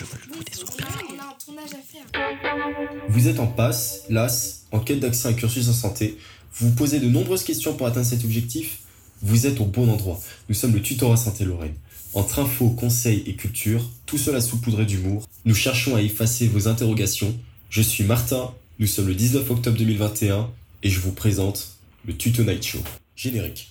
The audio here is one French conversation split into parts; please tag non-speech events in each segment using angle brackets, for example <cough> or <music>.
Je veux le des. On a un tournage à faire. Vous êtes en passe, las, en quête d'accès à un cursus en santé. Vous vous posez de nombreuses questions pour atteindre cet objectif. Vous êtes au bon endroit. Nous sommes le tutorat Santé Lorraine. Entre infos, conseils et culture, tout cela saupoudré d'humour, nous cherchons à effacer vos interrogations. Je suis Martin, nous sommes le 19 octobre 2021 et je vous présente le Tuto Night Show. Générique.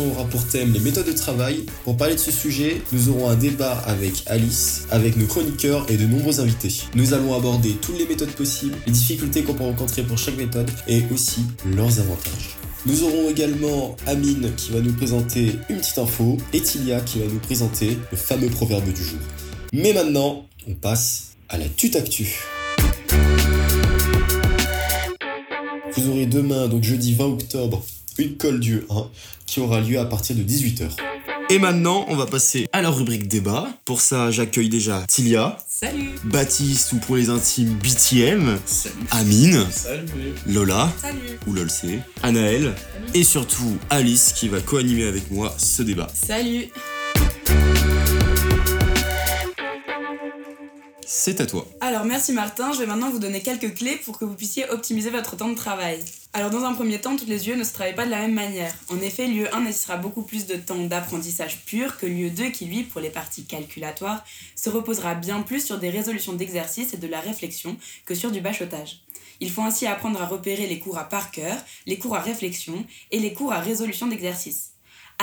Aura pour thème les méthodes de travail. Pour parler de ce sujet, nous aurons un débat avec Alice, avec nos chroniqueurs et de nombreux invités. Nous allons aborder toutes les méthodes possibles, les difficultés qu'on peut rencontrer pour chaque méthode et aussi leurs avantages. Nous aurons également Amine qui va nous présenter une petite info et Tilia qui va nous présenter le fameux proverbe du jour. Mais maintenant, on passe à la tutactu. Vous aurez demain, donc jeudi 20 octobre, une colle Dieu 1 qui aura lieu à partir de 18h. Et maintenant, on va passer à la rubrique débat. Pour ça, j'accueille déjà Tilia, Salut. Baptiste ou pour les intimes BTM, Amine, Salut. Lola. Salut. Ou LOLC, Anaël. Et surtout Alice qui va co-animer avec moi ce débat. Salut C'est à toi. Alors merci Martin, je vais maintenant vous donner quelques clés pour que vous puissiez optimiser votre temps de travail. Alors dans un premier temps, toutes les UE ne se travaillent pas de la même manière. En effet, l'UE 1 nécessitera beaucoup plus de temps d'apprentissage pur que l'UE 2 qui lui, pour les parties calculatoires, se reposera bien plus sur des résolutions d'exercices et de la réflexion que sur du bachotage. Il faut ainsi apprendre à repérer les cours à par cœur, les cours à réflexion et les cours à résolution d'exercices.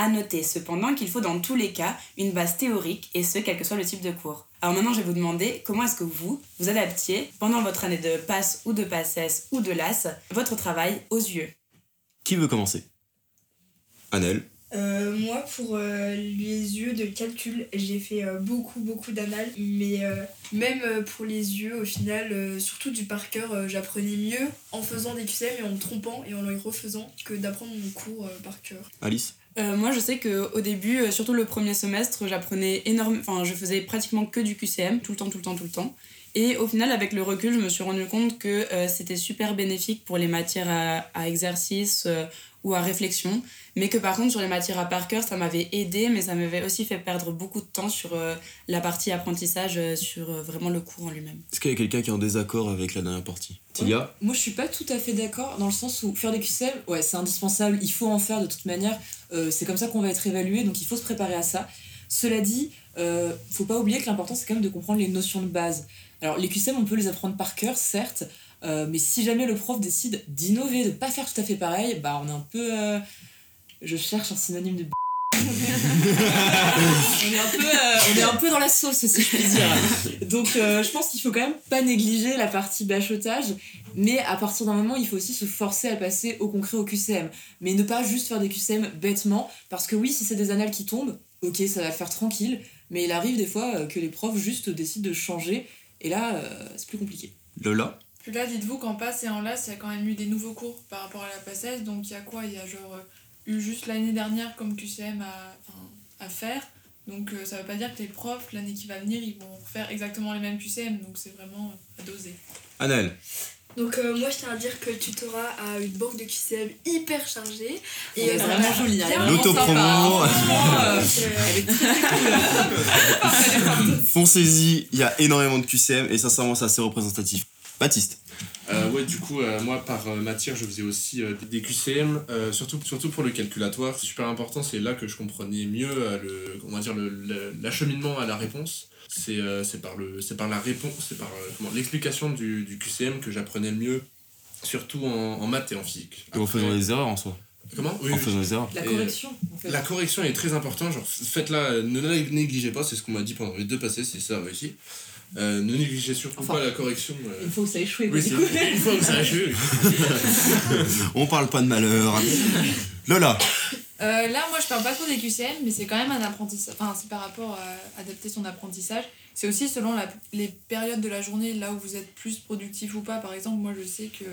À noter cependant qu'il faut dans tous les cas une base théorique et ce quel que soit le type de cours. Alors maintenant je vais vous demander comment est-ce que vous vous adaptiez pendant votre année de passe ou de passesse ou de LAS votre travail aux yeux? Qui veut commencer? Anaël Euh, moi, pour euh, les yeux de calcul, j'ai fait euh, beaucoup, beaucoup d'anal. Mais euh, même euh, pour les yeux, au final, euh, surtout du par cœur, euh, j'apprenais mieux en faisant des QCM et en me trompant et en les refaisant que d'apprendre mon cours euh, par cœur. Alice Euh, moi, je sais que au début, euh, surtout le premier semestre, j'apprenais énormément. Enfin, je faisais pratiquement que du QCM, tout le temps, tout le temps, tout le temps. Et au final, avec le recul, je me suis rendu compte que euh, c'était super bénéfique pour les matières à, à exercice euh, ou à réflexion. Mais que par contre, sur les matières à par cœur, ça m'avait aidé, mais ça m'avait aussi fait perdre beaucoup de temps sur euh, la partie apprentissage, euh, sur euh, vraiment le cours en lui-même. Est-ce qu'il y a quelqu'un qui est en désaccord avec la dernière partie? Tilia? Moi, je suis pas tout à fait d'accord dans le sens où faire des QCM, ouais, c'est indispensable, il faut en faire de toute manière. euh, c'est comme ça qu'on va être évalué, donc il faut se préparer à ça. Cela dit, euh, faut pas oublier que l'important c'est quand même de comprendre les notions de base. Alors, les QCM, on peut les apprendre par cœur, certes, euh, mais si jamais le prof décide d'innover, de pas faire tout à fait pareil, bah on est un peu. euh, je cherche un synonyme de. <laughs> on, est un peu, euh, on est un peu dans la sauce, si je puis dire. Donc, je pense qu'il faut quand même pas négliger la partie bachotage. Mais à partir d'un moment, il faut aussi se forcer à passer au concret au QCM. Mais ne pas juste faire des QCM bêtement. Parce que oui, si c'est des annales qui tombent, ok, ça va faire tranquille. Mais il arrive des fois que les profs juste décident de changer. Et là, euh, c'est plus compliqué. Lola Puis là, dites-vous qu'en passe et en LAS, il y a quand même eu des nouveaux cours par rapport à la passesse. Donc il y a quoi? Il y a genre euh, eu juste l'année dernière comme QCM à, à faire. Donc euh, ça veut pas dire que les profs, l'année qui va venir, ils vont faire exactement les mêmes QCM. Donc c'est vraiment euh, à doser. Anaël Donc, euh, moi, je tiens à dire que le tutorat a une banque de QCM hyper chargée. Et euh, ça vraiment vraiment L'autopromo. euh, Foncez-y, il y a énormément de QCM et sincèrement c'est assez représentatif. Baptiste Euh, ouais, du coup, euh, moi, par euh, matière, je faisais aussi euh, des QCM, euh, surtout, surtout pour le calculatoire. C'est super important, c'est là que je comprenais mieux euh, le, on va dire le- le- l'acheminement à la réponse. C'est euh, c'est par, le- c'est par la réponse, c'est par euh, comment, l'explication du, du QCM que j'apprenais le mieux, surtout en, en maths et en physique. Et en Après- faisant des erreurs en soi. Comment? Oui, En oui. faisant des erreurs. La correction, en fait. La correction est très importante, genre faites-la, ne la négligez pas, c'est ce qu'on m'a dit pendant les deux passés, c'est ça aussi. Euh, ne négligez surtout Enfin, pas la correction. euh. Une fois que ça a échoué, Oui, du c'est coup. une fois que ça a échoué. <laughs> On parle pas de malheur. Lola Euh, là, moi, je parle pas trop des QCM, mais c'est quand même un apprentissage. Enfin, c'est par rapport à adapter son apprentissage. C'est aussi selon la- les périodes de la journée, là où vous êtes plus productif ou pas. Par exemple, moi, je sais que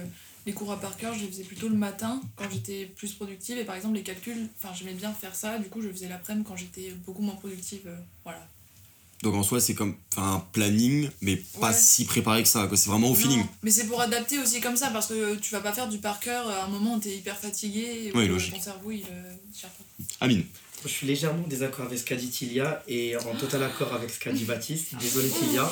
les cours à par cœur, je les faisais plutôt le matin quand j'étais plus productive. Et par exemple, les calculs, enfin, j'aimais bien faire ça. Du coup, je faisais l'après-midi quand j'étais beaucoup moins productive. euh, voilà. Donc en soi, c'est comme un planning, mais pas Ouais. si préparé que ça. C'est vraiment au Non, feeling. Mais c'est pour adapter aussi comme ça parce que tu vas pas faire du par cœur à un moment où t'es hyper fatigué et euh, logique. ton cerveau il, euh. Amine. Je suis légèrement en désaccord avec ce qu'a dit Tilia et en total accord avec ce qu'a dit Baptiste. Désolé Tilia.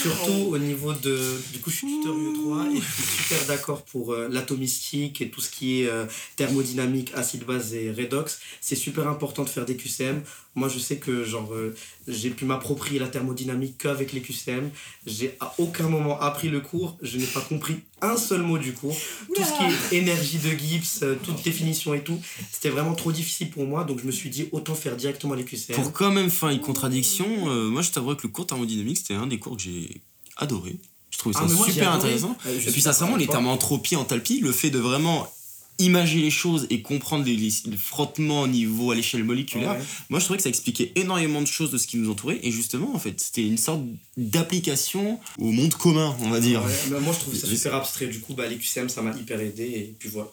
Surtout au niveau de. Du coup, je suis tuteur UE3 et je suis super d'accord pour euh, l'atomistique et tout ce qui est euh, thermodynamique, acide base et redox. C'est super important de faire des QCM. Moi, je sais que genre euh, j'ai pu m'approprier la thermodynamique qu'avec les QCM. J'ai à aucun moment appris le cours. Je n'ai pas compris un seul mot du cours. Tout ce qui est énergie de Gibbs, euh, toute définition et tout, c'était vraiment trop difficile pour moi. Donc, je me suis dit autant faire directement les QCM. Pour quand même faire une contradiction, euh, moi je t'avoue que le cours thermodynamique c'était un des cours que j'ai adoré. Je trouvais ça Ah, moi, super intéressant. Euh, Et suis puis sincèrement, les termes entropie, enthalpie, le fait de vraiment imaginer les choses et comprendre les, les- le frottement au niveau à l'échelle moléculaire, Ouais. moi je trouvais que ça expliquait énormément de choses de ce qui nous entourait et justement en fait c'était une sorte d'application au monde commun on va dire. Ouais, mais moi je trouve ça super abstrait, du coup bah, les QCM ça m'a hyper aidé et puis voilà.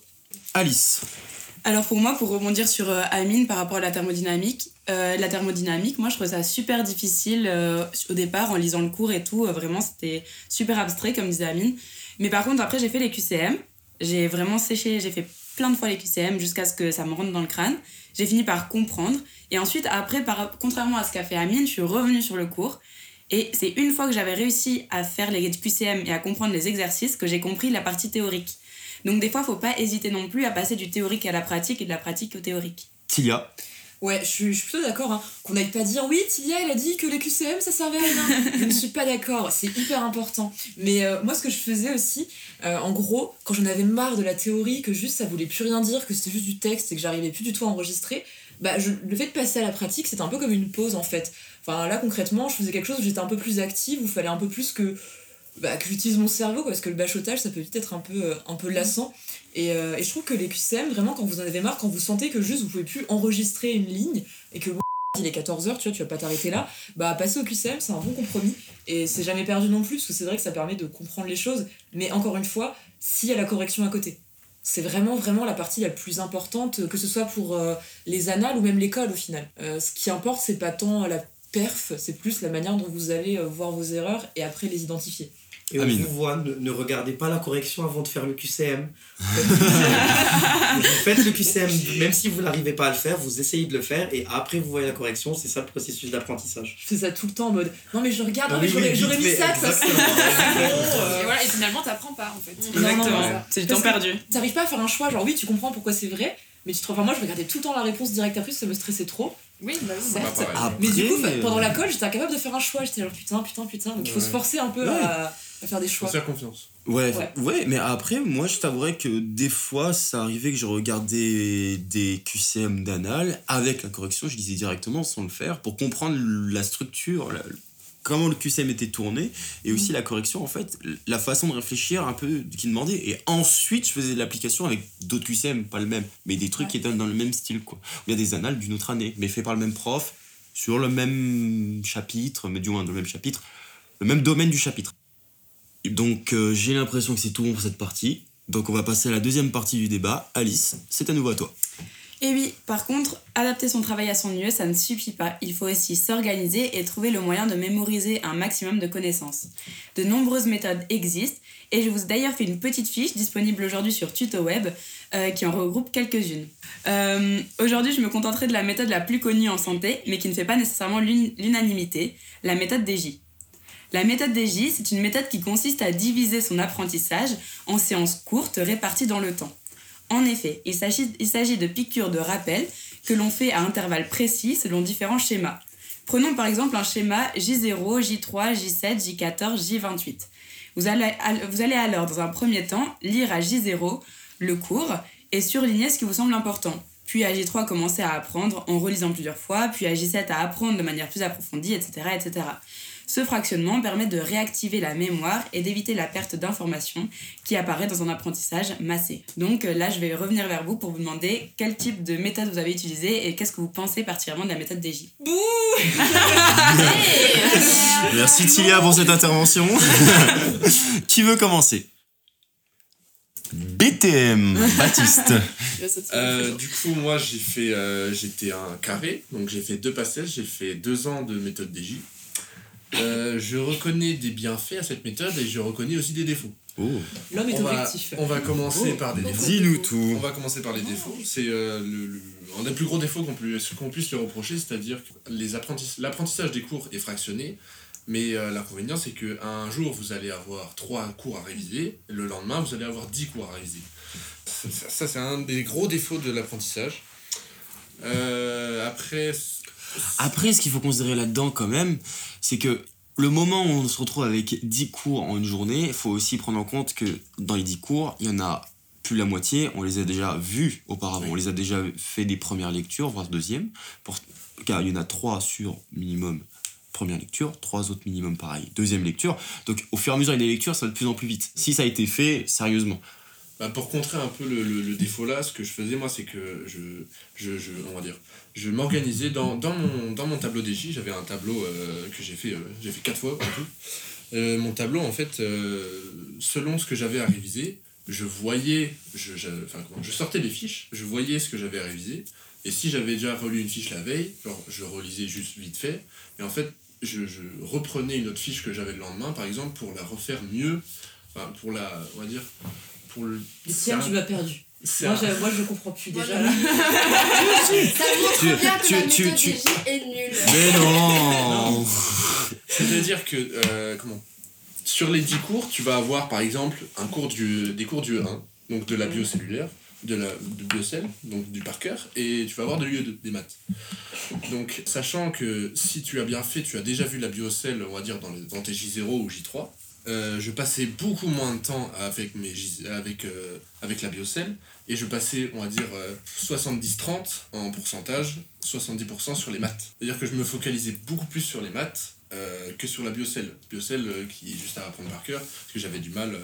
Alice, Alors pour moi, pour rebondir sur euh, Amine par rapport à la thermodynamique, euh, la thermodynamique, moi je trouvais ça super difficile euh, au départ en lisant le cours et tout. vraiment, c'était super abstrait comme disait Amine. Mais par contre, après, j'ai fait les QCM. J'ai vraiment séché, j'ai fait plein de fois les QCM jusqu'à ce que ça me rentre dans le crâne. J'ai fini par comprendre. Et ensuite, après, par, contrairement à ce qu'a fait Amine, je suis revenue sur le cours. Et c'est une fois que j'avais réussi à faire les QCM et à comprendre les exercices que j'ai compris la partie théorique. Donc des fois, faut pas hésiter non plus à passer du théorique à la pratique et de la pratique au théorique. Tilia, Ouais, je suis, je suis plutôt d'accord. Hein. Qu'on n'aille pas dire oui, Tilia, elle a dit que les QCM ça servait à rien. je ne suis pas d'accord, c'est hyper important. Mais euh, moi, ce que je faisais aussi, euh, en gros, quand j'en avais marre de la théorie, que juste ça voulait plus rien dire, que c'était juste du texte et que j'arrivais plus du tout à enregistrer, bah, je- le fait de passer à la pratique, c'était un peu comme une pause en fait. Enfin, là concrètement, je faisais quelque chose où j'étais un peu plus active, où il fallait un peu plus que. Bah, que j'utilise mon cerveau quoi, parce que le bachotage ça peut vite être un peu, euh, un peu lassant. Et, euh, et je trouve que les QCM vraiment quand vous en avez marre quand vous sentez que juste vous pouvez plus enregistrer une ligne et que il est 14h tu vois tu vas pas t'arrêter là bah passer au QCM c'est un bon compromis. Et c'est jamais perdu non plus parce que c'est vrai que ça permet de comprendre les choses. Mais encore une fois s'il y a la correction à côté c'est vraiment vraiment la partie la plus importante que ce soit pour euh, les annales ou même l'école au final. Ce qui importe c'est pas tant la perf c'est plus la manière dont vous allez voir vos erreurs et après les identifier Et on vous voit, ne, ne regardez pas la correction avant de faire le QCM. vous <laughs> faites le QCM, même si vous n'arrivez pas à le faire, vous essayez de le faire et après vous voyez la correction, c'est ça le processus d'apprentissage. je fais ça tout le temps en mode non mais je regarde Ah non, mais oui, j'aurais oui, mis ça exactement. Euh, Et voilà, et finalement t'apprends pas en fait. Non, non, non, Exactement. C'est du Parce temps que- perdu. T'arrives pas à faire un choix, genre oui, tu comprends pourquoi c'est vrai, mais tu te enfin, moi je regardais tout le temps la réponse directe après, ça me stressait trop. Oui, bah oui. Certes. Bah, pareil. Mais du coup, pendant euh, la colle, j'étais incapable de faire un choix. J'étais genre putain, putain, putain. Donc il faut Ouais. se forcer un peu Ouais. à, à faire des choix. faire confiance. Ouais, Ouais. ouais, mais après, moi, je t'avouerais que des fois, ça arrivait que je regardais des QCM d'anal avec la correction, je lisais directement sans le faire, pour comprendre la structure, la- comment le QCM était tourné, et aussi la correction, en fait, la façon de réfléchir un peu qui demandait. Et ensuite, je faisais de l'application avec d'autres QCM, pas le même, mais des trucs Ouais. qui étaient dans le même style, quoi. Il y a des annales d'une autre année, mais fait par le même prof, sur le même chapitre, mais du moins dans le même chapitre, le même domaine du chapitre. Donc euh, j'ai l'impression que c'est tout bon pour cette partie. Donc on va passer à la deuxième partie du débat. Alice, c'est à nouveau à toi. Et oui, par contre, adapter son travail à son mieux, ça ne suffit pas. Il faut aussi s'organiser et trouver le moyen de mémoriser un maximum de connaissances. De nombreuses méthodes existent et je vous ai d'ailleurs fait une petite fiche disponible aujourd'hui sur TutoWeb euh, qui en regroupe quelques-unes. Euh, aujourd'hui, je me contenterai de la méthode la plus connue en santé, mais qui ne fait pas nécessairement l'unanimité, la méthode DJ. La méthode DJ, c'est une méthode qui consiste à diviser son apprentissage en séances courtes réparties dans le temps. En effet, il s'agit de piqûres de rappel que l'on fait à intervalles précis selon différents schémas. Prenons par exemple un schéma J0, J3, J7, J14, J28. Vous allez, al- vous allez alors, dans un premier temps, lire à J0 le cours et surligner ce qui vous semble important. Puis à J3, commencer à apprendre en relisant plusieurs fois, puis à J7 à apprendre de manière plus approfondie, etc. etc. Ce fractionnement permet de réactiver la mémoire et d'éviter la perte d'informations qui apparaît dans un apprentissage massé. Donc euh, là, je vais revenir vers vous pour vous demander quel type de méthode vous avez utilisé et qu'est-ce que vous pensez particulièrement de la méthode DJ. <laughs> Merci Tilia pour cette intervention. <laughs> Qui veut commencer? BTM, Baptiste. <laughs> Euh, du coup, moi, j'ai fait, euh, j'étais un carré, donc j'ai fait deux passels, j'ai fait deux ans de méthode DJ. Euh, je reconnais des bienfaits à cette méthode et je reconnais aussi des défauts. Oh. L'homme est On va, objectif. on va commencer par des défauts. Dis-nous On tout. va commencer par les défauts. C'est euh, le, le- un des plus gros défauts qu'on puisse, puisse lui reprocher, c'est-à-dire que l'apprentissage des cours est fractionné, mais euh, l'inconvénient c'est qu'un jour vous allez avoir trois cours à réviser, et le lendemain vous allez avoir dix cours à réviser. Ça, ça- ça, c'est un des gros défauts de l'apprentissage. Euh, après, Après, ce qu'il faut considérer là-dedans quand même, c'est que le moment où on se retrouve avec 10 cours en une journée, il faut aussi prendre en compte que dans les 10 cours, il y en a plus de la moitié, on les a déjà vus auparavant, on les a déjà fait des premières lectures, voire deuxième, pour, car il y en a 3 sur minimum première lecture, trois autres minimum pareil, deuxième lecture. Donc au fur et à mesure des lectures, ça va de plus en plus vite. Si ça a été fait sérieusement. Bah, pour contrer un peu le, le- défaut là, ce que je faisais moi, c'est que je, je, je, on va dire, je m'organisais dans, dans, mon, dans mon tableau DJ. J'avais un tableau euh, que j'ai fait, euh, j'ai fait quatre fois. Euh, mon tableau, en fait, euh, selon ce que j'avais à réviser, je voyais, je, je, enfin, je sortais les fiches, je voyais ce que j'avais à réviser. Et si j'avais déjà relu une fiche la veille, genre, je relisais juste vite fait. Et en fait, je, je reprenais une autre fiche que j'avais le lendemain, par exemple, pour la refaire mieux. Enfin, pour la, on va dire, pour le. Tiens, tu m'as perdu. Moi, un- je, moi, je comprends plus déjà. Voilà. <laughs> Ça montre Tu- bien que tu- la tu- méthode tu- DJ est nulle. Mais non C'est-à-dire que, euh, comment? Sur les 10 cours, tu vas avoir par exemple un cours du, des cours du E1, donc de la biocellulaire, de la de biocell, donc du par cœur, et tu vas avoir de l'UE des maths. Donc, sachant que si tu as bien fait, tu as déjà vu la biocell, on va dire, dans, les, dans tes J0 ou J3, euh, je passais beaucoup moins de temps avec, mes avec, euh, avec la biocell, et je passais, on va dire, euh, 70-30 en pourcentage, 70% sur les maths. C'est-à-dire que je me focalisais beaucoup plus sur les maths euh, que sur la biocell. Biocell euh, qui est juste à apprendre par cœur, parce que j'avais du mal euh,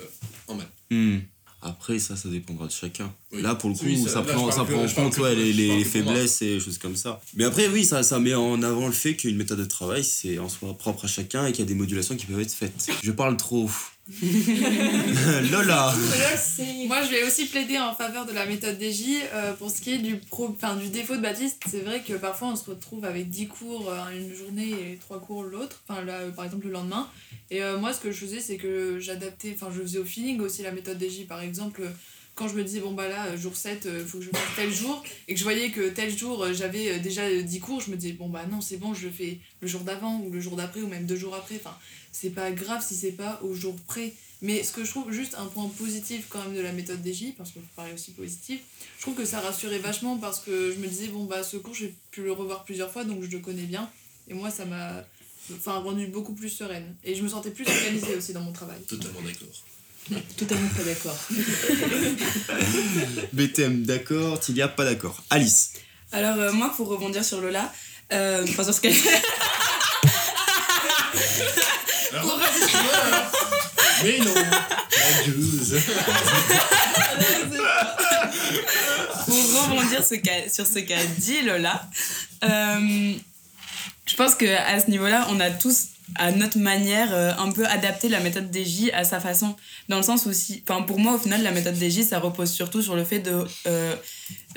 en maths. Hmm. Après, ça, ça dépendra de chacun. Oui. Là, pour le coup, Oui, ça, ça- là, prend, ça prend en compte ouais, les, faiblesses et choses comme ça. Mais après, oui, ça, ça met en avant le fait qu'une méthode de travail, c'est en soi propre à chacun et qu'il y a des modulations qui peuvent être faites. Je parle trop. <laughs> Lola Moi, je vais aussi plaider en faveur de la méthode DJ. euh, pour ce qui est du, pro, du défaut de Baptiste, c'est vrai que parfois on se retrouve avec 10 cours euh, une journée et 3 cours l'autre. Euh, par exemple, le lendemain. Et euh, moi, ce que je faisais, c'est que j'adaptais, enfin, je faisais au feeling aussi la méthode DJ. Par exemple, euh, quand je me disais, bon, bah là, euh, jour 7, il faut que je fasse tel jour, et que je voyais que tel jour, euh, j'avais euh, déjà euh, 10 cours, je me disais, bon, bah non, c'est bon, je le fais le jour d'avant, ou le jour d'après, ou même deux jours après. Enfin, c'est pas grave si c'est pas au jour près. Mais ce que je trouve juste un point positif quand même de la méthode DJ, parce que vous parlez aussi positif, je trouve que ça rassurait vachement parce que je me disais, bon bah ce cours j'ai pu le revoir plusieurs fois donc je le connais bien. Et moi ça m'a enfin, rendu beaucoup plus sereine. Et je me sentais plus organisée aussi dans mon travail. Totalement d'accord. Totalement pas d'accord. <laughs> BTM, d'accord. Tilia, pas d'accord. Alice Alors, euh, moi, pour rebondir sur Lola, euh, enfin, sur ce qu'elle <laughs> mais non Abuse. pour rebondir ce sur ce qu'a dit Lola, euh, je pense qu'à ce niveau-là, on a tous, à notre manière, euh, un peu adapté la méthode DJ à sa façon. Dans le sens où, si, enfin, pour moi, au final, la méthode DJ, ça repose surtout sur le fait de, euh,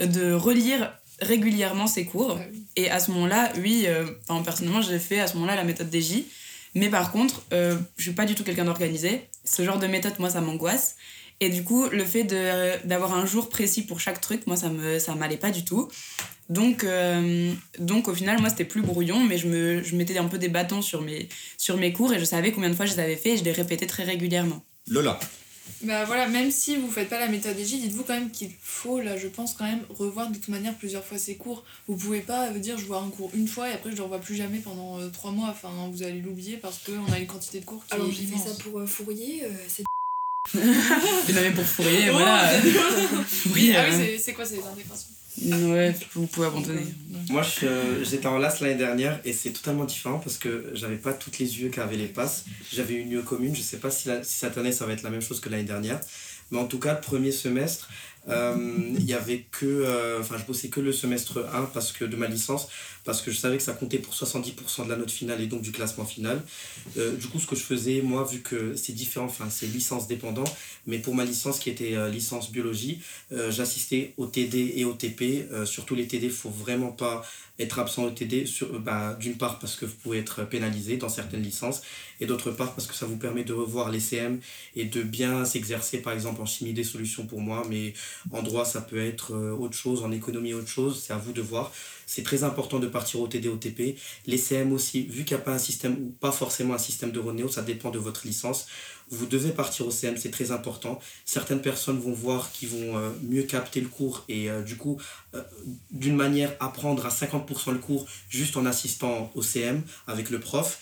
de relire régulièrement ses cours. Et à ce moment-là, oui, euh, enfin, personnellement, j'ai fait à ce moment-là la méthode DJ. Mais par contre, euh, je suis pas du tout quelqu'un d'organisé. Ce genre de méthode, moi, ça m'angoisse. Et du coup, le fait d'avoir un jour précis pour chaque truc, moi, ça m'allait pas du tout. Donc, euh, donc au final, moi, c'était plus brouillon, mais je mettais un peu des bâtons sur mes, sur mes cours et je savais combien de fois je les avais fait et je les répétais très régulièrement. Lola Bah voilà, même si vous faites pas la méthode DJ, dites-vous quand même qu'il faut, là, je pense, quand même revoir de toute manière plusieurs fois ces cours. Vous pouvez pas euh, dire je vois un cours une fois et après je le revois plus jamais pendant euh, trois mois. Enfin, vous allez l'oublier parce qu'on a une quantité de cours qui Alors est j'ai fait ça pour euh, Fourier, euh, c'est <laughs> Et même pour Fourier, Oh, voilà. <laughs> Oui, ah oui, euh, c'est- c'est quoi ces intégrations ouais, vous pouvez abandonner. Moi, euh, j'étais en LAS l'année dernière et c'est totalement différent parce que j'avais pas toutes les UE qui avaient les passes. J'avais une UE commune. Je sais pas si, si cette année ça va être la même chose que l'année dernière. Mais en tout cas, le premier semestre, Euh, Il y avait que. euh, Enfin, je bossais que le semestre 1 parce que, de ma licence, parce que je savais que ça comptait pour 70% de la note finale et donc du classement final. Euh, du coup, ce que je faisais, moi, vu que c'est différent, enfin, c'est licence dépendant, mais pour ma licence qui était euh, licence biologie, euh, j'assistais au TD et au TP. Surtout les TD, il faut vraiment pas être absent au TD, sur, bah, d'une part parce que vous pouvez être pénalisé dans certaines licences, et d'autre part parce que ça vous permet de revoir les CM et de bien s'exercer, par exemple en chimie des solutions pour moi, mais en droit ça peut être autre chose, en économie autre chose, c'est à vous de voir. C'est très important de partir au TD, au TP. Les CM aussi, vu qu'il n'y a pas un système, ou pas forcément un système de Ronéo, ça dépend de votre licence, vous devez partir au CM, c'est très important. Certaines personnes vont voir qu'ils vont euh, mieux capter le cours et euh, du coup, euh, d'une manière, apprendre à 50% le cours juste en assistant au CM avec le prof.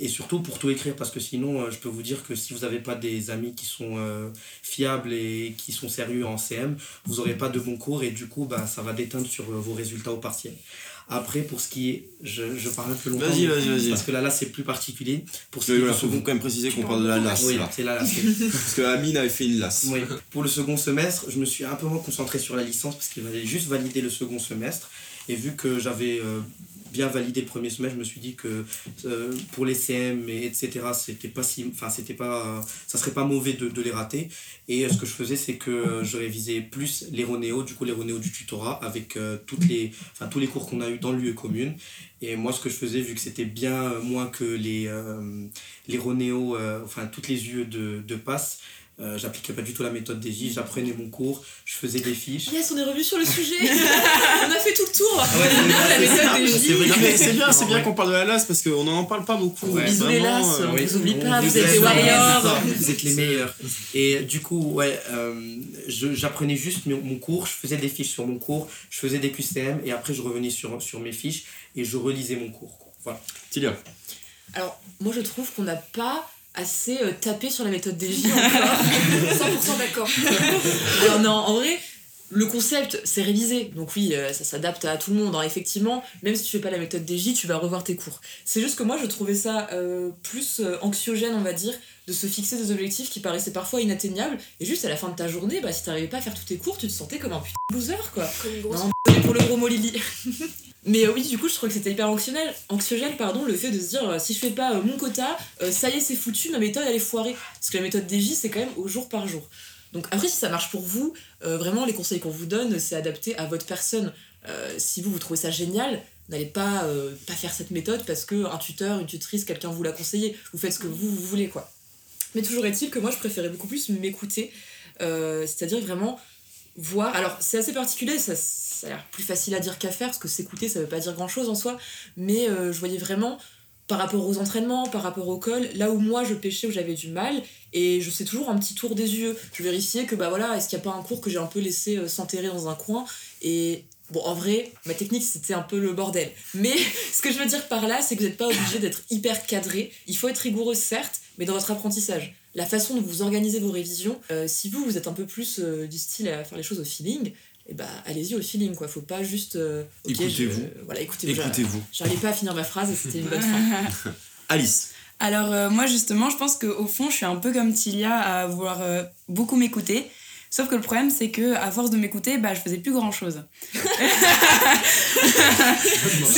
Et surtout pour tout écrire, parce que sinon, je peux vous dire que si vous n'avez pas des amis qui sont fiables et qui sont sérieux en CM, vous n'aurez pas de bons cours et du coup, bah, ça va déteindre sur vos résultats au partiel. Après, pour ce qui est. Je, je parle un peu longtemps. Vas-y, vas-y, vas-y. Parce que là, là, c'est plus particulier. Pour ce Il qui est du faut second- quand même préciser qu'on parle de la LAS. Oui, c'est là, c'est- <laughs> Parce que Amine avait fait une LAS. oui. Pour le second semestre, je me suis un peu moins concentré sur la licence parce qu'il fallait juste valider le second semestre. Et vu que j'avais euh, bien validé le premier semestre, je me suis dit que euh, pour les CM et etc, c'était pas si, enfin c'était pas, ça serait pas mauvais de, les rater. Et euh, ce que je faisais, c'est que euh, je révisais plus les Ronéo, du coup les Ronéo du tutorat avec toutes les, enfin tous les cours qu'on a eu dans l'UE commune. Et moi, ce que je faisais, vu que c'était bien moins que les, les Ronéo, enfin toutes les UE de, de passe, euh, j'appliquais pas du tout la méthode des J, j'apprenais mon cours, je faisais des fiches. Yes, on est revenu sur le sujet. <laughs> on a fait tout le tour. Ouais, la méthode des c'est bien, c'est bien Ouais. qu'on parle de la LAS parce qu'on n'en parle pas beaucoup. Ouais. Bisous les lasses, euh, on oui. vous oublie On pas, vous vous êtes des warriors. Vous êtes les meilleurs. Et du coup, ouais, euh, je- j'apprenais juste mon, mon cours, je faisais des fiches sur mon cours, je faisais des QCM et après je revenais sur, sur mes fiches et je relisais mon cours. quoi. Voilà. Tilia. Alors, moi je trouve qu'on n'a pas assez euh, tapé sur la méthode des J encore. <laughs> 100% d'accord. <laughs> Non, en vrai, le concept, c'est révisé. Donc oui, euh, ça s'adapte à tout le monde. hein. Effectivement, même si tu fais pas la méthode des J, tu vas revoir tes cours. C'est juste que moi, je trouvais ça euh, plus euh, anxiogène, on va dire, de se fixer des objectifs qui paraissaient parfois inatteignables. Et juste à la fin de ta journée, bah, si t'arrivais pas à faire tous tes cours, tu te sentais comme un putain de loser, quoi. Comme une grosse. Non, pour le gros mot Lily. <laughs> Mais euh, oui, du coup, je trouve que c'était hyper anxiogène, anxiogène pardon, le fait de se dire euh, si je fais pas euh, mon quota, ça y est, c'est foutu, ma méthode elle est foirée. Parce que la méthode DJ, c'est quand même au jour par jour. Donc après, si ça marche pour vous, vraiment, les conseils qu'on vous donne, c'est adapté à votre personne. Si vous, vous trouvez ça génial, n'allez pas, pas faire cette méthode parce que un tuteur, une tutrice, quelqu'un vous l'a conseillé. Vous faites ce que vous, vous voulez, quoi. Mais toujours est-il que moi, je préférais beaucoup plus m'écouter, c'est-à-dire vraiment voir. Alors, c'est assez particulier, ça, ça a l'air plus facile à dire qu'à faire, parce que s'écouter, ça veut pas dire grand-chose en soi, mais euh, je voyais vraiment, par rapport aux entraînements, par rapport au col, là où moi je pêchais, où j'avais du mal, et je sais toujours un petit tour des yeux. Je vérifiais que, bah voilà, est-ce qu'il n'y a pas un cours que j'ai un peu laissé euh, s'enterrer dans un coin, et Bon, en vrai, ma technique, c'était un peu le bordel. Mais <laughs> ce que je veux dire par là, c'est que vous n'êtes pas obligé d'être hyper cadré. Il faut être rigoureux, certes, mais dans votre apprentissage. La façon dont vous organisez vos révisions, euh, si vous, vous êtes un peu plus du style à faire les choses au feeling, et bah allez-y au feeling, quoi. Faut pas juste. euh, Écoutez-vous. je- voilà, écoutez-vous. Écoutez-vous. J'arrivais pas à finir ma phrase et c'était une bonne fin. <laughs> Alice. Alors euh, moi justement, je pense qu'au fond, je suis un peu comme Tilia à vouloir euh, beaucoup m'écouter. Sauf que le problème, c'est que à force de m'écouter, bah, je faisais plus grand chose. c'est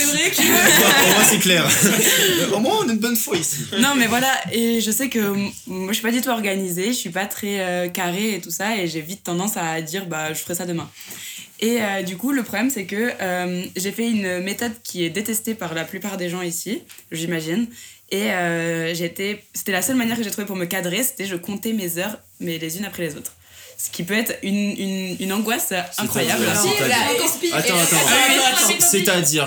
vrai que. Pour moi, c'est clair. Au moins, on a une bonne foi ici. non, mais voilà, et je sais que moi, je suis pas du tout organisée, je suis pas très euh, carrée et tout ça, et j'ai vite tendance à dire, bah, je ferai ça demain. Et euh, du coup, le problème, c'est que euh, j'ai fait une méthode qui est détestée par la plupart des gens ici, j'imagine. Et euh, j'étais, c'était la seule manière que j'ai trouvé pour me cadrer, c'était je comptais mes heures, mais les unes après les autres. Ce qui peut être une, une, une angoisse incroyable. C'est-à-dire. Attends, attends.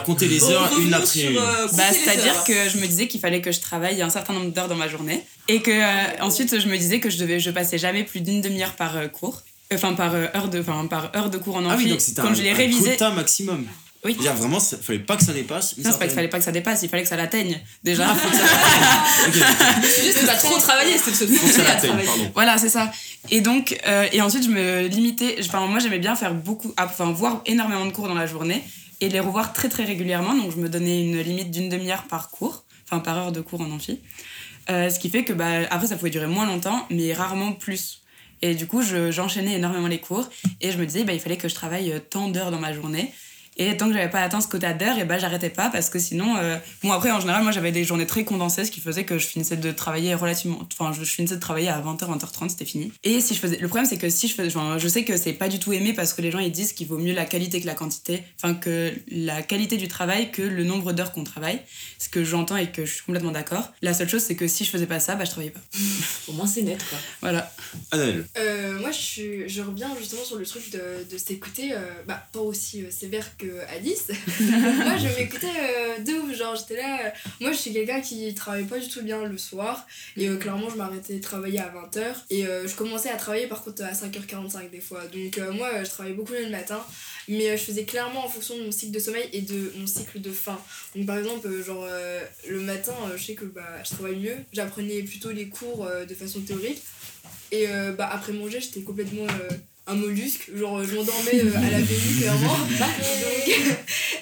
compter les heures une après une. euh, Bah, les c'est-à-dire que je me disais qu'il fallait que je travaille un certain nombre d'heures dans ma journée et que euh, ensuite je me disais que je devais je passais jamais plus d'une demi-heure par euh, cours enfin par euh, heure de enfin par heure de cours en Ah amphi oui, donc c'était quand un, je l'ai un révisé quota maximum. Oui. C'est-à-dire, vraiment, il fallait pas que ça dépasse. non c'est pas qu'il fallait pas que ça dépasse il fallait que ça l'atteigne déjà que <laughs> Le sujet, c'était pas trop travailler, c'était de se faut que ça l'atteigne, pardon. voilà c'est ça et donc euh, et ensuite je me limitais enfin moi j'aimais bien faire beaucoup enfin voir énormément de cours dans la journée et les revoir très très régulièrement donc je me donnais une limite d'une demi-heure par cours enfin par heure de cours en amphi Euh, ce qui fait que bah, après ça pouvait durer moins longtemps mais rarement plus Et du coup, je- j'enchaînais énormément les cours et je me disais, bah, il fallait que je travaille euh, tant d'heures dans ma journée. Et tant que j'avais pas atteint ce quota d'heures, et bah, j'arrêtais pas parce que sinon. euh, Bon, après, en général, moi j'avais des journées très condensées, ce qui faisait que je finissais de travailler relativement. Enfin, je, finissais de travailler à 20h, 20h30, c'était fini. Et si je faisais. Le problème, c'est que si je faisais. enfin, je sais que c'est pas du tout aimé parce que les gens ils disent qu'il vaut mieux la qualité que la quantité. Enfin, que la qualité du travail que le nombre d'heures qu'on travaille. Ce que j'entends et que je suis complètement d'accord. La seule chose, c'est que si je faisais pas ça, bah je travaillais pas. <laughs> Au moins, c'est net, quoi. Voilà. Annelle. Euh, moi, je, suis- je reviens justement sur le truc de, de s'écouter, euh, bah, pas aussi euh, sévère que Alice. <laughs> moi, je m'écoutais euh, de ouf. Genre, j'étais là. euh, moi, je suis quelqu'un qui travaille pas du tout bien le soir. Et euh, clairement, je m'arrêtais de travailler à 20h. Et je commençais à travailler par contre à 5h45 des fois. Donc, moi, je travaillais beaucoup le matin. Mais je faisais clairement en fonction de mon cycle de sommeil et de mon cycle de faim. Donc, par exemple, genre, le matin, je sais que bah, je travaille mieux. J'apprenais plutôt les cours de façon théorique. Et bah, après manger, j'étais complètement un mollusque. Genre, je m'endormais euh, à la <laughs> bénie, clairement. Donc,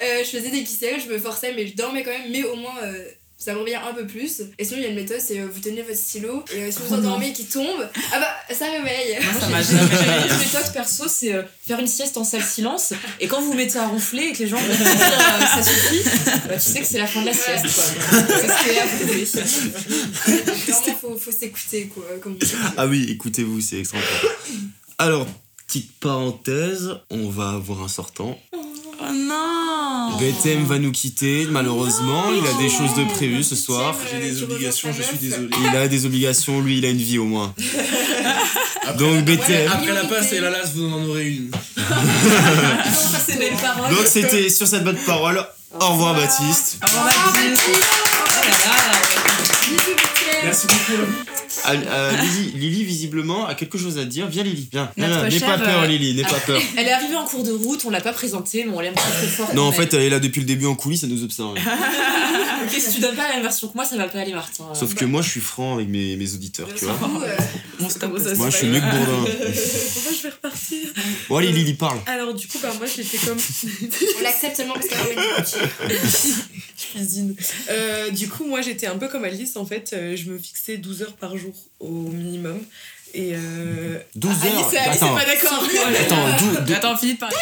euh, je faisais des QCL, je me forçais, mais je dormais quand même. Mais au moins, euh, ça me revient un peu plus. Et sinon, il y a une méthode c'est euh, vous tenez votre stylo. Et euh, si vous endormez et qu'il tombe, ah bah, ça réveille. Moi, ça m'a. Une méthode perso, c'est euh, faire une sieste en salle silence. Et quand vous vous mettez à ronfler et que les gens vont vous dire euh, ça suffit, bah, tu sais que c'est la fin de la sieste. quoi. C'est ce qui est approuvé. <laughs> Vraiment, faut, faut s'écouter, quoi. Comme. Ah oui, écoutez-vous, c'est extra important. Alors, petite parenthèse, on va avoir un sortant. Oh non BTM va nous quitter, malheureusement. Il a des choses de prévues ce soir. J'ai des obligations, je suis désolé. Il a des obligations, lui, il a une vie au moins. Donc, BTM. Après la passe et la lasse, vous en aurez une. <laughs> Donc, c'était sur cette bonne parole. Au revoir, Baptiste. Au revoir, Baptiste. Merci beaucoup. Ah, euh, Lily, Lily, visiblement, a quelque chose à dire. Viens, Lily, viens. N'aie pas peur, euh, Lily, n'aie pas peur. <laughs> Elle est arrivée en cours de route, on l'a pas présentée, mais on l'aime très très fort. Non, en fait, elle est là depuis le début en coulisses, elle nous observe. <laughs> Ok, si tu donnes pas la même version que moi, ça va pas aller, Martin. Sauf que moi, je suis franc avec mes, mes auditeurs, tu vois. Euh, On. Moi, je suis mieux que Bourdin. <laughs> Moi, je vais repartir. Bon, allez, Lily, parle. Alors, du coup, bah, moi, j'étais comme. on l'accepte seulement parce qu'elle a Je cuisine. Euh, du coup, moi, j'étais un peu comme Alice. En fait, je me fixais 12 heures par jour au minimum. Et. Euh... 12 Alice, heures. Alice Attends, est pas d'accord. attends, dou- dou- Attends, Philippe, parle.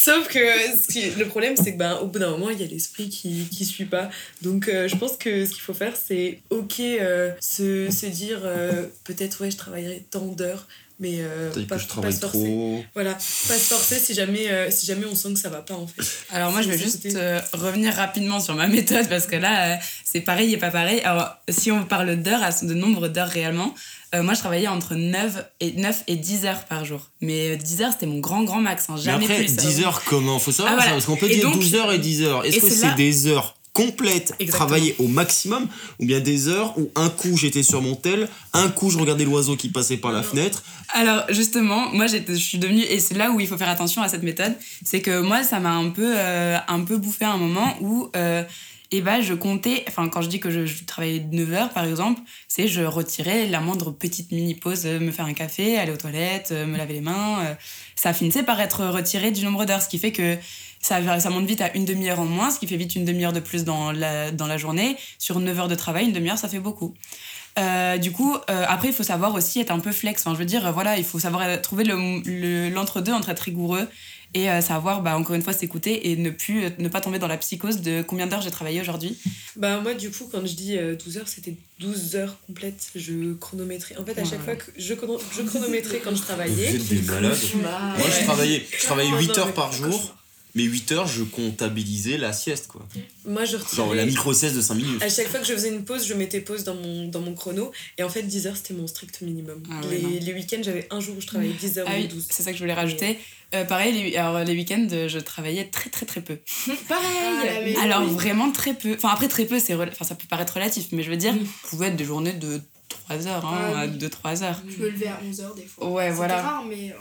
Sauf que ce qui- le problème, c'est que ben, au bout d'un moment, il y a l'esprit qui, qui suit pas. Donc, euh, je pense que ce qu'il faut faire, c'est ok, euh, se, se dire euh, peut-être, ouais, je travaillerai tant d'heures, mais euh, pas, que je pas travaille se forcer. trop. Voilà, pas se forcer si jamais, euh, si jamais on sent que ça va pas en fait. Alors moi je vais juste euh, revenir rapidement sur ma méthode parce que là euh, c'est pareil et pas pareil. Alors si on parle d'heures, de nombre d'heures réellement, euh, moi je travaillais entre 9 et, 9 et 10 heures par jour. Mais euh, 10 heures c'était mon grand grand max, hein, Mais jamais après, plus. 10 heures, comment? Faut savoir Ah, voilà. ça, parce qu'on peut Et dire donc- 12 heures et 10 heures. Est-ce que c'est c'est là- des heures? Complètes, Exactement. travaillées au maximum, ou bien des heures où un coup j'étais sur mon tel, un coup je regardais l'oiseau qui passait par la fenêtre, Alors justement, moi je suis devenue et c'est là où il faut faire attention à cette méthode, c'est que moi ça m'a un peu euh, un peu bouffé à un moment où euh, et ben je comptais, enfin quand je dis que je, je travaillais 9 heures par exemple, c'est je retirais la moindre petite mini pause, euh, me faire un café, aller aux toilettes, me laver les mains, ça finissait par être retiré du nombre d'heures, ce qui fait que ça, ça monte vite à une demi-heure en moins, ce qui fait vite une demi-heure de plus dans la, dans la journée. Sur 9 heures de travail, une demi-heure, ça fait beaucoup. Euh, du coup, euh, après, il faut savoir aussi être un peu flex. Enfin, je veux dire, euh, voilà, il faut savoir trouver le- le- l'entre-deux entre être rigoureux et euh, savoir, bah, encore une fois, s'écouter et ne plus ne pas tomber dans la psychose de combien d'heures j'ai travaillé aujourd'hui. Bah, moi, du coup, quand je dis euh, 12 heures, c'était 12 heures complètes. Je chronométrais. En fait, à chaque fois que je, chrono- je chronométrais quand je travaillais. des malades. Moi je travaillais, je travaillais Oh, 8 non, heures par jour, mais 8 heures je comptabilisais la sieste quoi. Moi, je retirais. Genre la micro-sieste de 5 minutes. À chaque fois que je faisais une pause, je mettais pause dans mon, dans mon chrono. Et en fait, 10 heures, c'était mon strict minimum. Ah ouais, les les week-ends, j'avais un jour où je travaillais 10 heures Ah ou oui, 12. c'est ça que je voulais rajouter. Euh, pareil, les, alors, les week-ends, je travaillais très très très peu. <laughs> pareil. Ah. Alors vraiment très peu. Enfin après très peu, c'est rela- enfin, ça peut paraître relatif, mais je veux dire, pouvait être des journées de 3 heures, hein, Ah oui. 2-3 heures. Je me levais à 11h des fois. Ouais, voilà. rare, mais.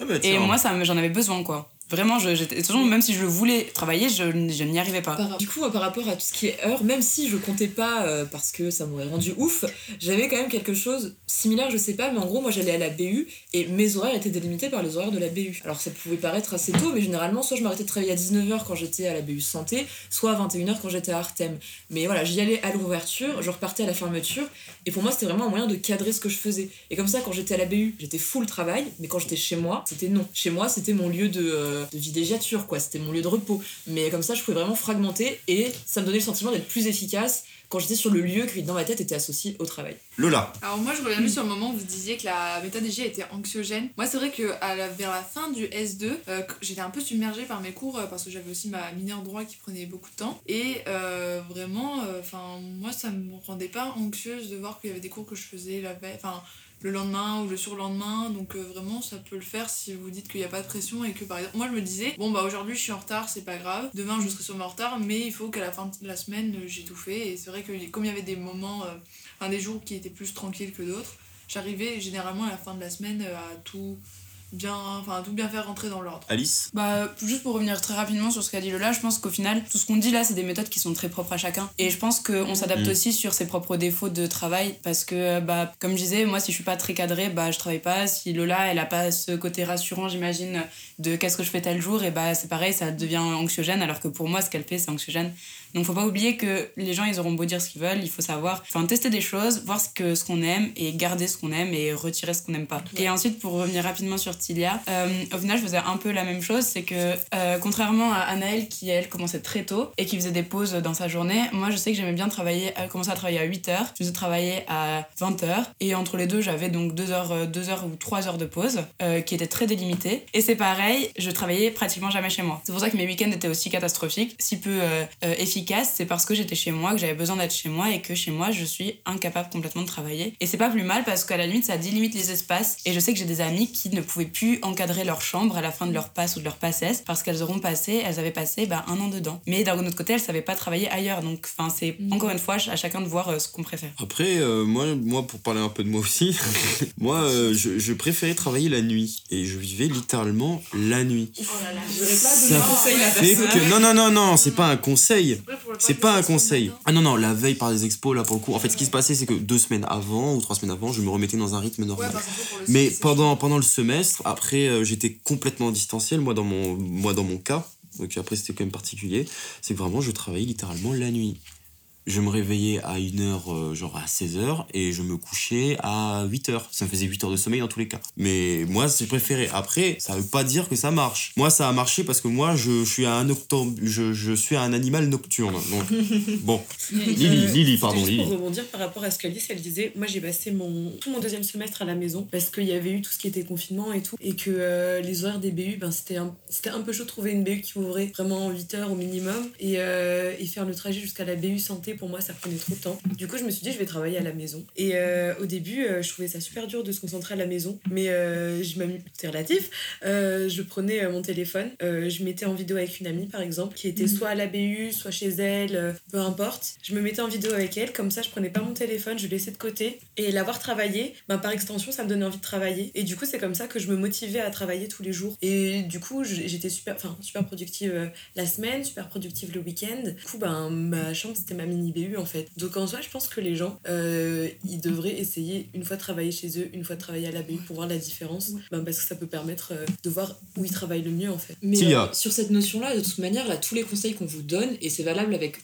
Ah bah, Et moi, j'en avais besoin, quoi. Vraiment, façon, même si je voulais travailler, je, je n'y arrivais pas. Du coup, par rapport à tout ce qui est heures, même si je comptais pas euh, parce que ça m'aurait rendu ouf, j'avais quand même quelque chose similaire, je sais pas, mais en gros, moi j'allais à la BU et mes horaires étaient délimités par les horaires de la BU. Alors ça pouvait paraître assez tôt, mais généralement, soit je m'arrêtais de travailler à 19h quand j'étais à la BU santé, soit à 21h quand j'étais à Artem. Mais voilà, j'y allais à l'ouverture, je repartais à la fermeture, et pour moi, c'était vraiment un moyen de cadrer ce que je faisais. Et comme ça, quand j'étais à la BU, j'étais full travail, mais quand j'étais chez moi, c'était non. Chez moi, c'était mon lieu de, euh, de villégiature, quoi, c'était mon lieu de repos. Mais comme ça, je pouvais vraiment fragmenter et ça me donnait le sentiment d'être plus efficace quand j'étais sur le lieu qui, dans ma tête, était associé au travail. Lola. Alors moi je reviens juste sur le moment où vous disiez que la méthode était anxiogène. Moi c'est vrai que à la- vers la fin du S2, euh, j'étais un peu submergée par mes cours euh, parce que j'avais aussi ma mineure droit qui prenait beaucoup de temps. Et euh, vraiment, enfin moi ça me rendait pas anxieuse de voir qu'il y avait des cours que je faisais la veille, enfin le lendemain ou le surlendemain. Donc euh, vraiment ça peut le faire si vous dites qu'il n'y a pas de pression et que par exemple moi je me disais bon bah aujourd'hui je suis en retard c'est pas grave, demain je serai sûrement en retard mais il faut qu'à la fin de la semaine j'ai tout fait. Et c'est vrai que comme il y avait des moments... euh, enfin des jours qui étaient plus tranquilles que d'autres. J'arrivais généralement à la fin de la semaine euh, à tout bien, enfin tout bien faire rentrer dans l'ordre. Alice. Bah, juste pour revenir très rapidement sur ce qu'a dit Lola, je pense qu'au final, tout ce qu'on dit là, c'est des méthodes qui sont très propres à chacun. Et je pense qu'on s'adapte Mm. aussi sur ses propres défauts de travail parce que, bah, comme je disais, moi, si je suis pas très cadrée, bah, je travaille pas. Si Lola, elle a pas ce côté rassurant, j'imagine, de qu'est-ce que je fais tel jour, et bah, c'est pareil, ça devient anxiogène, alors que pour moi, ce qu'elle fait, c'est anxiogène. Donc, faut pas oublier que les gens, ils auront beau dire ce qu'ils veulent, il faut savoir, enfin, tester des choses, voir ce que ce qu'on aime et garder ce qu'on aime et retirer ce qu'on n'aime pas. Et ensuite, pour revenir rapidement sur Tilia, euh, au final, je faisais un peu la même chose, c'est que euh, contrairement à Anaëlle qui elle commençait très tôt et qui faisait des pauses dans sa journée, moi je sais que j'aimais bien travailler, elle commençait à travailler à 8h, je faisais travailler à 20h et entre les deux, j'avais donc 2 heures, euh, deux heures ou 3 heures de pause euh, qui étaient très délimitées. Et c'est pareil, je travaillais pratiquement jamais chez moi. C'est pour ça que mes week-ends étaient aussi catastrophiques, si peu euh, c'est parce que j'étais chez moi, que j'avais besoin d'être chez moi et que chez moi je suis incapable complètement de travailler. Et c'est pas plus mal parce qu'à la limite ça délimite les espaces et je sais que j'ai des amis qui ne pouvaient plus encadrer leur chambre à la fin de leur passe ou de leur passesse parce qu'elles auront passé, elles avaient passé bah, un an dedans. Mais d'un autre côté, elles savaient pas travailler ailleurs. Donc enfin c'est Mhm. encore une fois à chacun de voir euh, ce qu'on préfère. Après, euh, moi, moi, pour parler un peu de moi aussi, <laughs> moi, euh, je, je préférais travailler la nuit. Et je vivais littéralement la nuit. Oh là là, Je pas Ça fait que... Non, non, non, non, c'est pas un conseil. C'est pas un conseil. Ah non, non, la veille par les expos, là, pour le coup. En fait, ce qui se passait, c'est que deux semaines avant ou trois semaines avant, je me remettais dans un rythme normal. Mais pendant, pendant le semestre, après, euh, j'étais complètement distanciel, moi dans mon, moi, dans mon cas. Donc après, c'était quand même particulier. C'est que vraiment, je travaillais littéralement la nuit. Je me réveillais à 1h, genre à 16h, et je me couchais à 8h. Ça me faisait 8 heures de sommeil dans tous les cas. Mais moi, c'est préféré. Après, ça veut pas dire que ça marche. Moi, ça a marché parce que moi, je, je suis un je, je suis un animal nocturne. Donc, <laughs> bon. Lily, Lily, pardon, Juste Lily. pour rebondir par rapport à ce qu'Alice, elle disait, moi j'ai passé mon, tout mon deuxième semestre à la maison parce qu'il y avait eu tout ce qui était confinement et tout, et que euh, les horaires des BU, ben, c'était un, un peu chaud de trouver une BU qui ouvrait vraiment 8 heures au minimum, et, euh, et faire le trajet jusqu'à la BU santé, pour moi ça prenait trop de temps. Du coup, je me suis dit, je vais travailler à la maison. Et euh, au début, euh, je trouvais ça super dur de se concentrer à la maison, mais euh, je c'est relatif. Euh, je prenais mon téléphone, je mettais en vidéo avec une amie par exemple, qui était soit à la BU, soit chez elle, peu importe. Je me mettais en vidéo avec elle, comme ça je prenais pas mon téléphone, je le laissais de côté. Et l'avoir travaillé, ben, par extension, ça me donnait envie de travailler. Et du coup, c'est comme ça que je me motivais à travailler tous les jours. Et du coup, j'étais super, super productive la semaine, super productive le week-end. Du coup, ben, ma chambre, c'était ma mini BU en fait. Donc en soi, je pense que les gens, euh, ils devraient essayer une fois de travailler chez eux, une fois de travailler à la BU pour voir la différence. Ben, parce que ça peut permettre euh, de voir où ils travaillent le mieux en fait. Mais euh, sur cette notion-là, de toute manière, là, tous les conseils qu'on vous donne, et c'est valable avec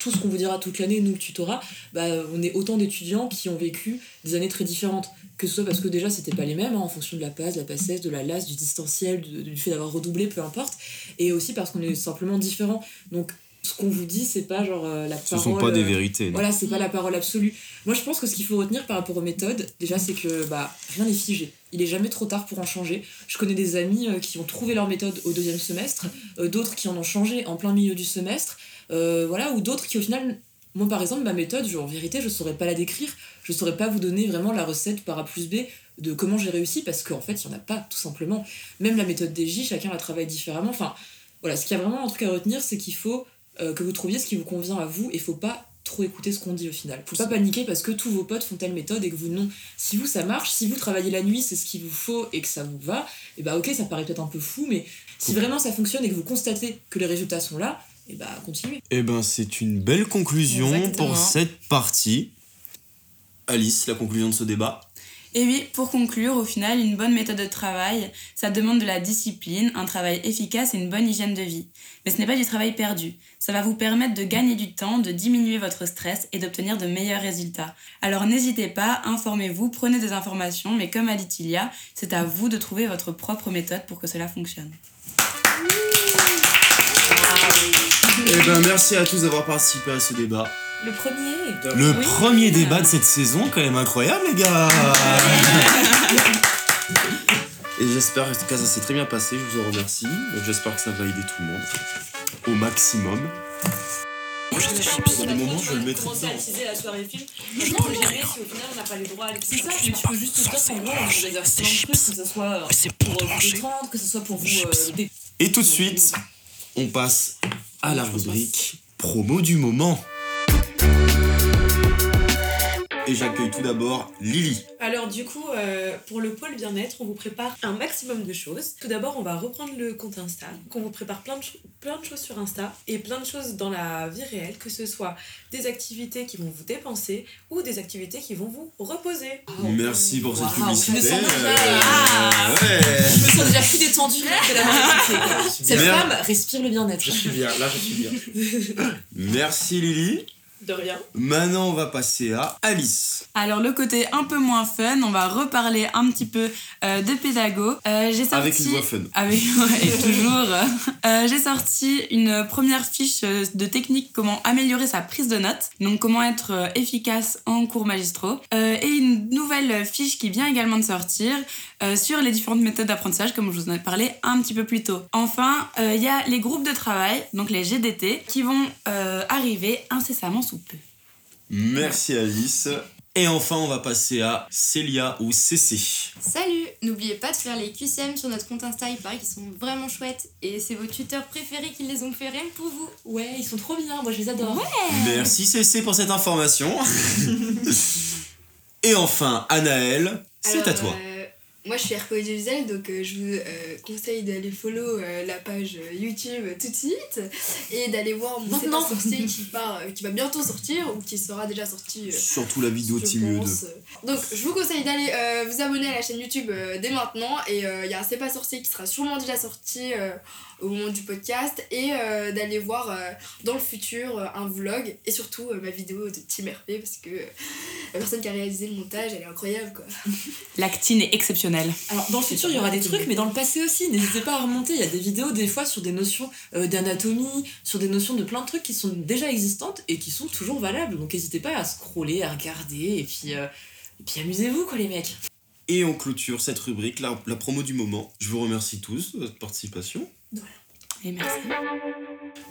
tout ce qu'on vous dira toute l'année, nous, le tutorat, bah, on est autant d'étudiants qui ont vécu des années très différentes. Que ce soit parce que déjà, c'était pas les mêmes, hein, en fonction de la PAS, de la PACES, de la LAS, du distanciel, de- du fait d'avoir redoublé, peu importe. Et aussi parce qu'on est simplement différents. Donc, ce qu'on vous dit, c'est pas genre euh, la Ce parole. sont pas des euh, vérités. non. voilà, c'est pas la parole absolue. Moi, je pense que ce qu'il faut retenir par rapport aux méthodes, déjà, c'est que bah, rien n'est figé. Il est jamais trop tard pour en changer. Je connais des amis euh, qui ont trouvé leur méthode au deuxième semestre, euh, d'autres qui en ont changé en plein milieu du semestre, euh, voilà, ou d'autres qui au final. Moi, par exemple, ma méthode, je- en vérité, je saurais pas la décrire. Je saurais pas vous donner vraiment la recette par A plus B de comment j'ai réussi, parce qu'en fait, il y en a pas, tout simplement. Même la méthode des J, chacun la travaille différemment. Enfin, voilà, ce qu'il y a vraiment un truc à retenir, c'est qu'il faut euh, que vous trouviez ce qui vous convient à vous et faut pas trop écouter ce qu'on dit au final. Faut pas paniquer parce que tous vos potes font telle méthode et que vous non. Si vous ça marche, si vous travaillez la nuit, c'est ce qu'il vous faut et que ça vous va, et bah ok, ça paraît peut-être un peu fou, mais si vraiment ça fonctionne et que vous constatez que les résultats sont là, et bah continuez. Eh ben, c'est une belle conclusion Exactement. pour cette partie. Alice, la conclusion de ce débat. Et oui, pour conclure, au final, une bonne méthode de travail, ça demande de la discipline, un travail efficace et une bonne hygiène de vie. Mais ce n'est pas du travail perdu. Ça va vous permettre de gagner du temps, de diminuer votre stress et d'obtenir de meilleurs résultats. Alors n'hésitez pas, informez-vous, prenez des informations, mais comme a dit Tilia, c'est à vous de trouver votre propre méthode pour que cela fonctionne. Eh ben, merci à tous d'avoir participé à ce débat. Le premier Le Oui. premier débat de cette saison, quand même incroyable, les gars. <laughs> Et j'espère, en tout cas, ça s'est très bien passé. Je vous en remercie. Donc, j'espère que ça va aider tout le monde au maximum. Moi, je Dans des moments, je le mettrai commencer à dedans. teaser la soirée film. Je ne si au final on n'a pas les droits à C'est ça, mais tu peux juste te dire qu'en gros on réserve plein de trucs, que ce soit pour vous détendre, que ce soit pour vous dé- Et tout de suite, on passe à la rubrique promo du moment. Et j'accueille tout d'abord Lily. Alors du coup, euh, pour le pôle bien-être, on vous prépare un maximum de choses. Tout d'abord, on va reprendre le compte Insta. Donc, on vous prépare plein de, plein de choses sur Insta et plein de choses dans la vie réelle, que ce soit des activités qui vont vous dépenser ou des activités qui vont vous reposer. Merci pour cette je me publicité. sens. Euh, ouais. Je me sens déjà plus détendue que la. <laughs> Cette femme respire le bien-être. Je suis bien, là je suis bien. <laughs> Merci Lily. De rien. Maintenant, on va passer à Alice. Alors le côté un peu moins fun, on va reparler un petit peu euh, de pédago. Euh, j'ai sorti... Avec une voix fun. Avec, <laughs> ouais, toujours. Euh, j'ai sorti une première fiche de technique comment améliorer sa prise de notes, donc comment être efficace en cours magistraux, Euh, et une nouvelle fiche qui vient également de sortir euh, sur les différentes méthodes d'apprentissage, comme je vous en ai parlé un petit peu plus tôt. Enfin, euh, il y a les groupes de travail, donc les GDT, qui vont euh, arriver incessamment sous peu. Merci Alice. Et enfin, on va passer à Célia ou CC. Salut N'oubliez pas de faire les QCM sur notre compte Insta, il paraît qu'ils sont vraiment chouettes et c'est vos tuteurs préférés qui les ont fait rien que pour vous. Ouais, ils sont trop bien, moi je les adore. Merci CC pour cette information. <laughs> Et enfin, Anaël, c'est à toi. euh, moi, je suis Erco Audiovisuel, donc euh, je vous euh, conseille d'aller follow euh, la page YouTube tout de suite et d'aller voir mon C'est Maintenant. pas sorcier qui, part, euh, qui va bientôt sortir ou qui sera déjà sorti. euh, Surtout la vidéo de. Donc, je vous conseille d'aller euh, vous abonner à la chaîne YouTube euh, dès maintenant. Et euh, il y a un C'est pas sorcier qui sera sûrement déjà sorti euh, au moment du podcast. Et euh, d'aller voir euh, dans le futur euh, un vlog et surtout euh, ma vidéo de Team RP parce que euh, la personne qui a réalisé le montage, elle est incroyable quoi. L'actine est exceptionnelle. Alors, dans le futur, il y aura des trucs, mais dans le passé aussi, n'hésitez pas à remonter. Il y a des vidéos, des fois, sur des notions euh, d'anatomie, sur des notions de plein de trucs qui sont déjà existantes et qui sont toujours valables. Donc, n'hésitez pas à scroller, à regarder, et puis, euh, et puis amusez-vous, quoi, les mecs. Et on clôture cette rubrique, la, la promo du moment. Je vous remercie tous de votre participation. Et merci.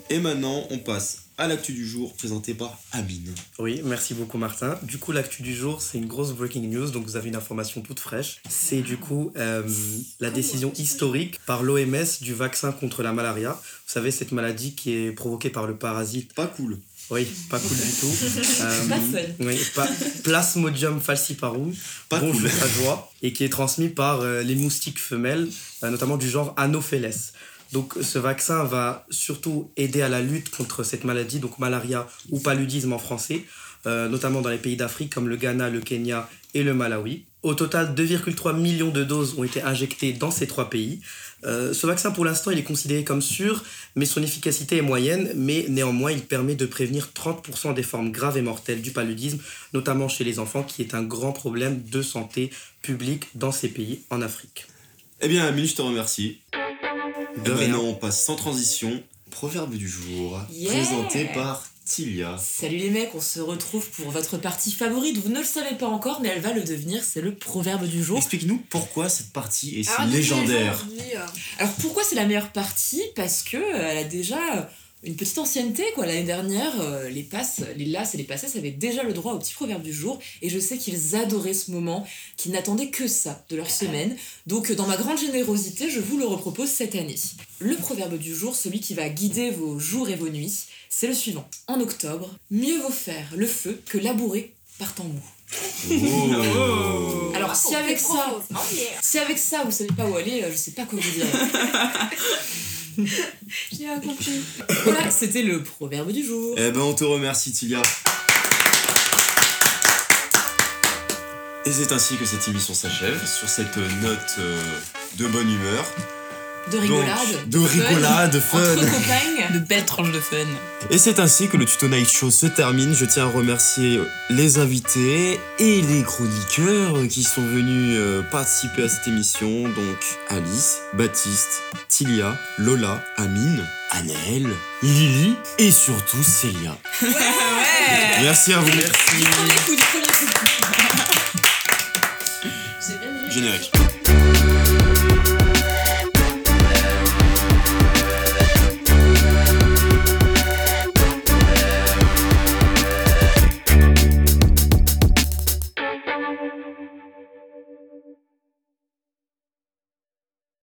Et maintenant, on passe à l'actu du jour présenté par Amine. Oui, merci beaucoup Martin. Du coup, l'actu du jour, c'est une grosse breaking news, donc vous avez une information toute fraîche. C'est du coup euh, la décision historique par l'OMS du vaccin contre la malaria. Vous savez, cette maladie qui est provoquée par le parasite. Pas cool. Oui, pas cool du tout. <laughs> Euh, Pas oui, pas- Plasmodium falciparum. Pas Bon, cool. joie. Et qui est transmis par euh, les moustiques femelles, euh, notamment du genre Anopheles. Donc ce vaccin va surtout aider à la lutte contre cette maladie, donc malaria ou paludisme en français, euh, notamment dans les pays d'Afrique comme le Ghana, le Kenya et le Malawi. Au total, 2,3 millions de doses ont été injectées dans ces trois pays. Euh, ce vaccin, pour l'instant, il est considéré comme sûr, mais son efficacité est moyenne, mais néanmoins, il permet de prévenir 30% des formes graves et mortelles du paludisme, notamment chez les enfants, qui est un grand problème de santé publique dans ces pays en Afrique. Eh bien, Amine, je te remercie. De Et rien. maintenant, on passe sans transition. Proverbe du jour, Yeah. présenté par Tilia. Salut les mecs, on se retrouve pour votre partie favorite. Vous ne le savez pas encore, mais elle va le devenir. C'est le proverbe du jour. Explique-nous pourquoi cette partie est si Alors, légendaire. euh, Alors pourquoi c'est la meilleure partie? Parce que euh, elle a déjà une petite ancienneté quoi. L'année dernière, euh, les passes, les lasses et les passesses avaient déjà le droit au petit proverbe du jour et je sais qu'ils adoraient ce moment, qu'ils n'attendaient que ça de leur semaine. Donc dans ma grande générosité, je vous le repropose cette année. Le proverbe du jour, celui qui va guider vos jours et vos nuits, c'est le suivant. En octobre, mieux vaut faire le feu que labourer par temps mou. Oh. <laughs> Alors si avec ça, si avec ça vous savez pas où aller, euh, je sais pas quoi vous dire. <laughs> <laughs> J'ai pas compris. Voilà, c'était le proverbe du jour. Eh ben, on te remercie, Tilia. Et c'est ainsi que cette émission s'achève, sur cette note euh, de bonne humeur. De rigolade. Donc, de fun, rigolade, fun. Entre copains. De belles tranches de fun. Et c'est ainsi que le Tuto Night Show se termine. Je tiens à remercier les invités et les chroniqueurs qui sont venus euh, participer à cette émission. Donc Alice, Baptiste, Tilia, Lola, Amine, Annelle, Lily et surtout Célia. Ouais Merci à vous. Aimé. Générique.